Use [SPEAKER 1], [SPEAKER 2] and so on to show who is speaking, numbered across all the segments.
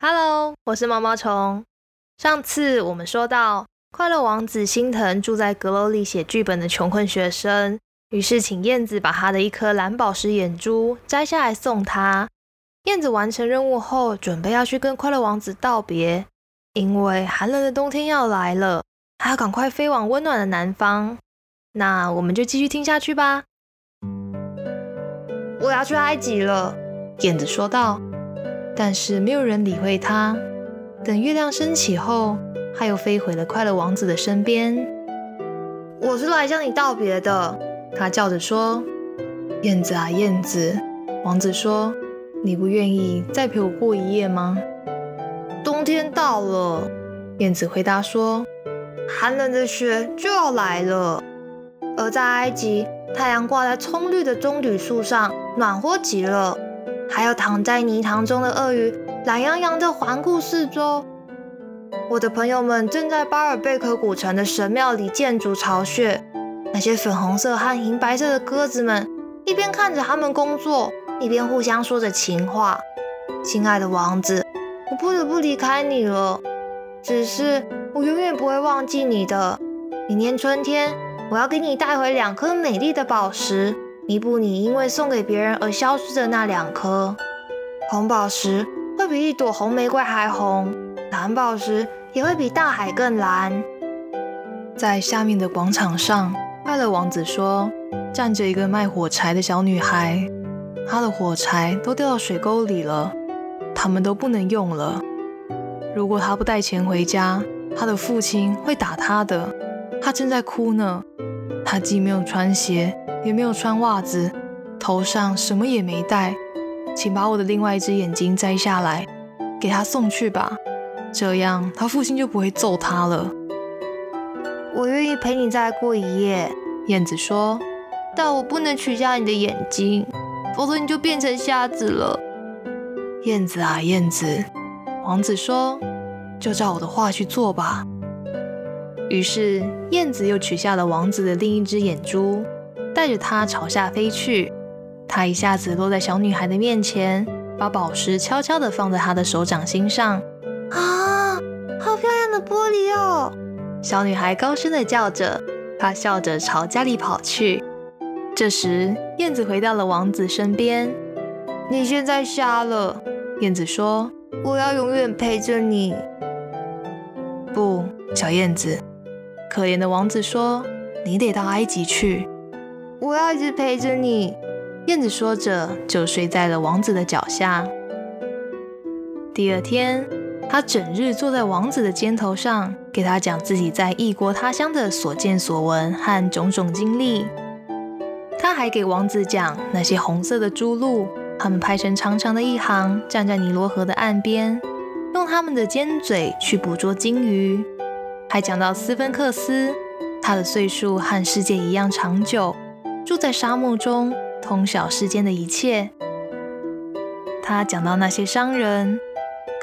[SPEAKER 1] Hello，我是毛毛虫。上次我们说到，快乐王子心疼住在阁楼里写剧本的穷困学生，于是请燕子把他的一颗蓝宝石眼珠摘下来送他。燕子完成任务后，准备要去跟快乐王子道别，因为寒冷的冬天要来了，他要赶快飞往温暖的南方。那我们就继续听下去吧。我要去埃及了，燕子说道。但是没有人理会他。等月亮升起后，他又飞回了快乐王子的身边。我是来向你道别的，他叫着说：“燕子啊，燕子。”王子说：“你不愿意再陪我过一夜吗？”冬天到了，燕子回答说：“寒冷的雪就要来了。”而在埃及，太阳挂在葱绿的棕榈树上，暖和极了。还有躺在泥塘中的鳄鱼，懒洋洋地环顾四周。我的朋友们正在巴尔贝克古城的神庙里建筑巢穴。那些粉红色和银白色的鸽子们一边看着他们工作，一边互相说着情话。亲爱的王子，我不得不离开你了。只是我永远不会忘记你的。明年春天，我要给你带回两颗美丽的宝石。弥补你因为送给别人而消失的那两颗红宝石，会比一朵红玫瑰还红；蓝宝石也会比大海更蓝。在下面的广场上，快乐王子说，站着一个卖火柴的小女孩，她的火柴都掉到水沟里了，他们都不能用了。如果她不带钱回家，她的父亲会打她的。她正在哭呢，她既没有穿鞋。也没有穿袜子，头上什么也没戴，请把我的另外一只眼睛摘下来，给他送去吧，这样他父亲就不会揍他了。我愿意陪你再过一夜，燕子说，但我不能取下你的眼睛，否则你就变成瞎子了。燕子啊，燕子，王子说，就照我的话去做吧。于是燕子又取下了王子的另一只眼珠。带着它朝下飞去，它一下子落在小女孩的面前，把宝石悄悄地放在她的手掌心上。啊，好漂亮的玻璃哦！小女孩高声地叫着，她笑着朝家里跑去。这时，燕子回到了王子身边。你现在瞎了，燕子说：“我要永远陪着你。”不，小燕子，可怜的王子说：“你得到埃及去。”我要一直陪着你，燕子说着，就睡在了王子的脚下。第二天，他整日坐在王子的肩头上，给他讲自己在异国他乡的所见所闻和种种经历。他还给王子讲那些红色的猪鹿，他们排成长长的一行，站在尼罗河的岸边，用他们的尖嘴去捕捉鲸鱼。还讲到斯芬克斯，他的岁数和世界一样长久。住在沙漠中，通晓世间的一切。他讲到那些商人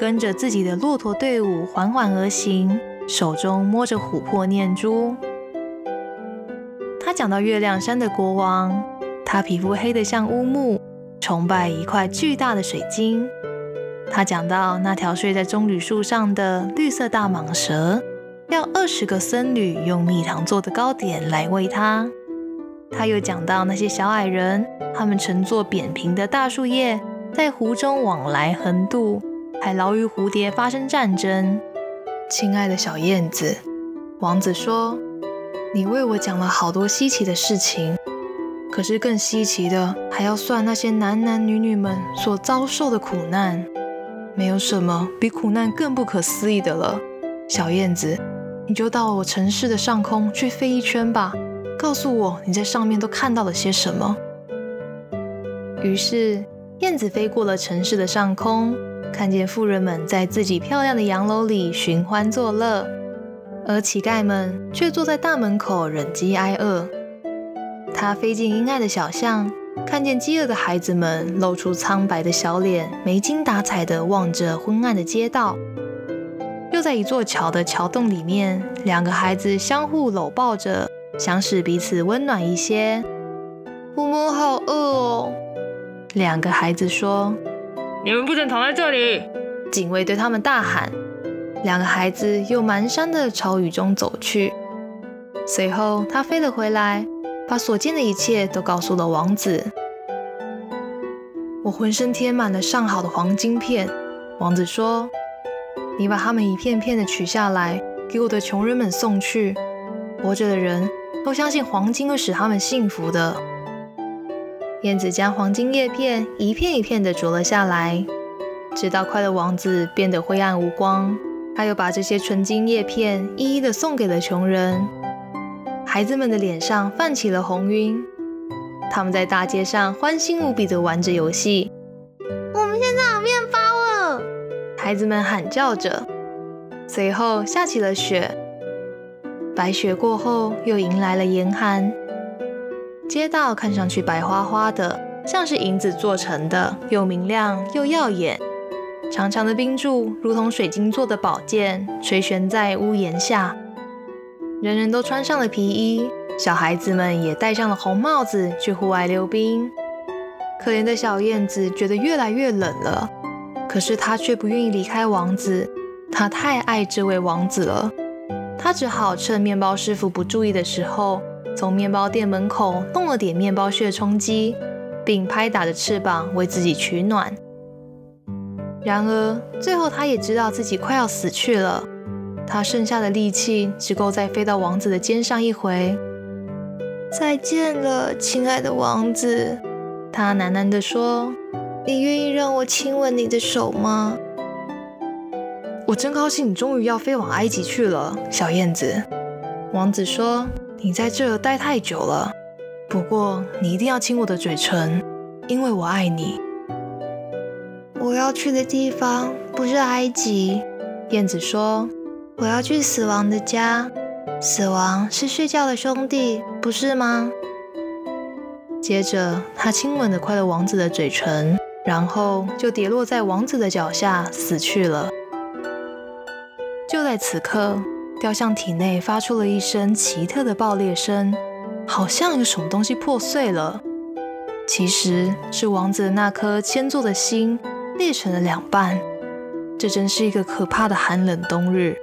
[SPEAKER 1] 跟着自己的骆驼队伍缓缓而行，手中摸着琥珀念珠。他讲到月亮山的国王，他皮肤黑得像乌木，崇拜一块巨大的水晶。他讲到那条睡在棕榈树上的绿色大蟒蛇，要二十个僧侣用蜜糖做的糕点来喂它。他又讲到那些小矮人，他们乘坐扁平的大树叶，在湖中往来横渡，还劳于蝴蝶发生战争。亲爱的小燕子，王子说：“你为我讲了好多稀奇的事情，可是更稀奇的还要算那些男男女女们所遭受的苦难。没有什么比苦难更不可思议的了。小燕子，你就到我城市的上空去飞一圈吧。”告诉我你在上面都看到了些什么。于是燕子飞过了城市的上空，看见富人们在自己漂亮的洋楼里寻欢作乐，而乞丐们却坐在大门口忍饥挨饿。它飞进阴暗的小巷，看见饥饿的孩子们露出苍白的小脸，没精打采地望着昏暗的街道。又在一座桥的桥洞里面，两个孩子相互搂抱着。想使彼此温暖一些。我们好饿哦。两个孩子说：“
[SPEAKER 2] 你们不准躺在这里。”
[SPEAKER 1] 警卫对他们大喊。两个孩子又蹒跚地朝雨中走去。随后，他飞了回来，把所见的一切都告诉了王子。我浑身贴满了上好的黄金片，王子说：“你把它们一片片的取下来，给我的穷人们送去。活着的人都相信黄金会使他们幸福的。”燕子将黄金叶片一片一片地啄了下来，直到快乐王子变得灰暗无光。他又把这些纯金叶片一一的送给了穷人，孩子们的脸上泛起了红晕，他们在大街上欢欣无比的玩着游戏。
[SPEAKER 2] 我们现在有面包了，
[SPEAKER 1] 孩子们喊叫着。随后下起了雪，白雪过后又迎来了严寒，街道看上去白花花的，像是银子做成的，又明亮又耀眼。长长的冰柱如同水晶做的宝剑，垂悬在屋檐下。人人都穿上了皮衣，小孩子们也戴上了红帽子去户外溜冰。可怜的小燕子觉得越来越冷了，可是她却不愿意离开王子，她太爱这位王子了。她只好趁面包师傅不注意的时候，从面包店门口弄了点面包屑充饥，并拍打着翅膀为自己取暖。然而，最后他也知道自己快要死去了。他剩下的力气只够再飞到王子的肩上一回。
[SPEAKER 2] 再见了，亲爱的王子，
[SPEAKER 1] 他喃喃地说：“
[SPEAKER 2] 你愿意让我亲吻你的手吗？”
[SPEAKER 1] 我真高兴，你终于要飞往埃及去了，小燕子。王子说：“你在这待太久了，不过你一定要亲我的嘴唇，因为我爱你。”
[SPEAKER 2] 我要去的地方不是埃及，
[SPEAKER 1] 燕子说：“
[SPEAKER 2] 我要去死亡的家。死亡是睡觉的兄弟，不是吗？”
[SPEAKER 1] 接着，他亲吻了快乐王子的嘴唇，然后就跌落在王子的脚下，死去了。就在此刻，雕像体内发出了一声奇特的爆裂声，好像有什么东西破碎了。其实是王子的那颗铅做的心。裂成了两半，这真是一个可怕的寒冷冬日。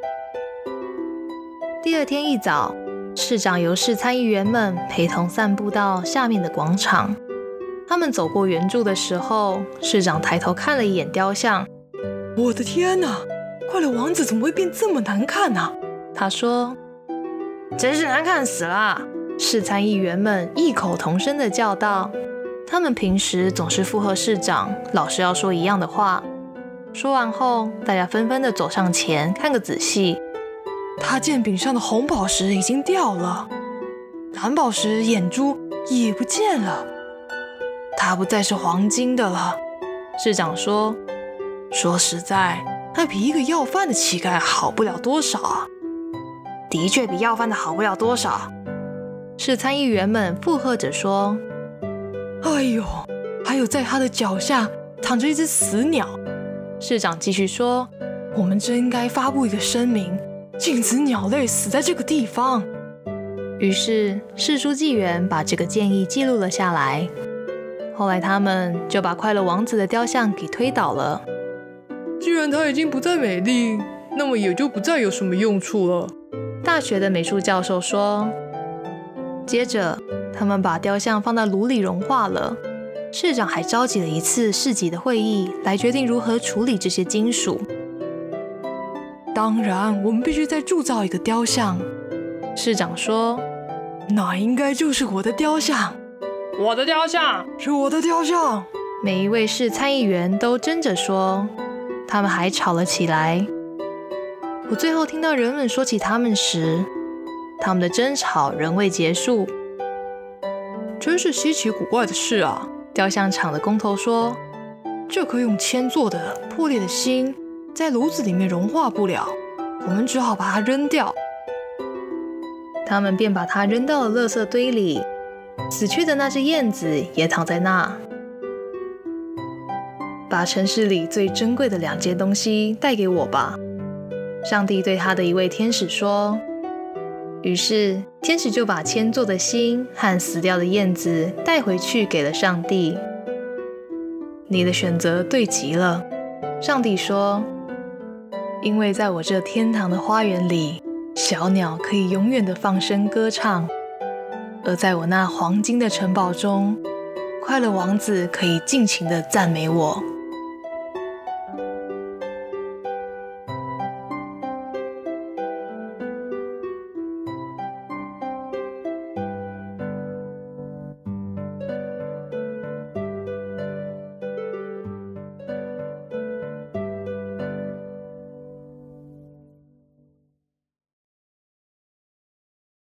[SPEAKER 1] 第二天一早，市长由市参议员们陪同散步到下面的广场。他们走过圆柱的时候，市长抬头看了一眼雕像。
[SPEAKER 3] 我的天哪！快乐王子怎么会变这么难看呢？
[SPEAKER 1] 他说：“真是难看死了！”市参议员们异口同声的叫道。他们平时总是附和市长，老是要说一样的话。说完后，大家纷纷的走上前看个仔细。
[SPEAKER 3] 他剑柄上的红宝石已经掉了，蓝宝石眼珠也不见了，它不再是黄金的了。
[SPEAKER 1] 市长说：“
[SPEAKER 3] 说实在，他比一个要饭的乞丐好不了多少啊。”
[SPEAKER 1] 的确比要饭的好不了多少。是参议员们附和着说。
[SPEAKER 3] 哎呦，还有在他的脚下躺着一只死鸟。
[SPEAKER 1] 市长继续说：“
[SPEAKER 3] 我们真应该发布一个声明，禁止鸟类死在这个地方。”
[SPEAKER 1] 于是市书记员把这个建议记录了下来。后来他们就把快乐王子的雕像给推倒了。
[SPEAKER 3] 既然它已经不再美丽，那么也就不再有什么用处了。
[SPEAKER 1] 大学的美术教授说。接着。他们把雕像放到炉里融化了。市长还召集了一次市级的会议，来决定如何处理这些金属。
[SPEAKER 3] 当然，我们必须再铸造一个雕像。
[SPEAKER 1] 市长说：“
[SPEAKER 3] 那应该就是我的雕像。
[SPEAKER 4] 我的雕像
[SPEAKER 3] 是我的雕像。”
[SPEAKER 1] 每一位市参议员都争着说，他们还吵了起来。我最后听到人们说起他们时，他们的争吵仍未结束。
[SPEAKER 3] 真是稀奇古怪的事啊！
[SPEAKER 1] 雕像厂的工头说：“
[SPEAKER 3] 这颗用铅做的破裂的心，在炉子里面融化不了，我们只好把它扔掉。”
[SPEAKER 1] 他们便把它扔到了垃圾堆里。死去的那只燕子也躺在那。把城市里最珍贵的两件东西带给我吧，上帝对他的一位天使说。于是，天使就把铅做的心和死掉的燕子带回去给了上帝。你的选择对极了，上帝说。因为在我这天堂的花园里，小鸟可以永远的放声歌唱；而在我那黄金的城堡中，快乐王子可以尽情的赞美我。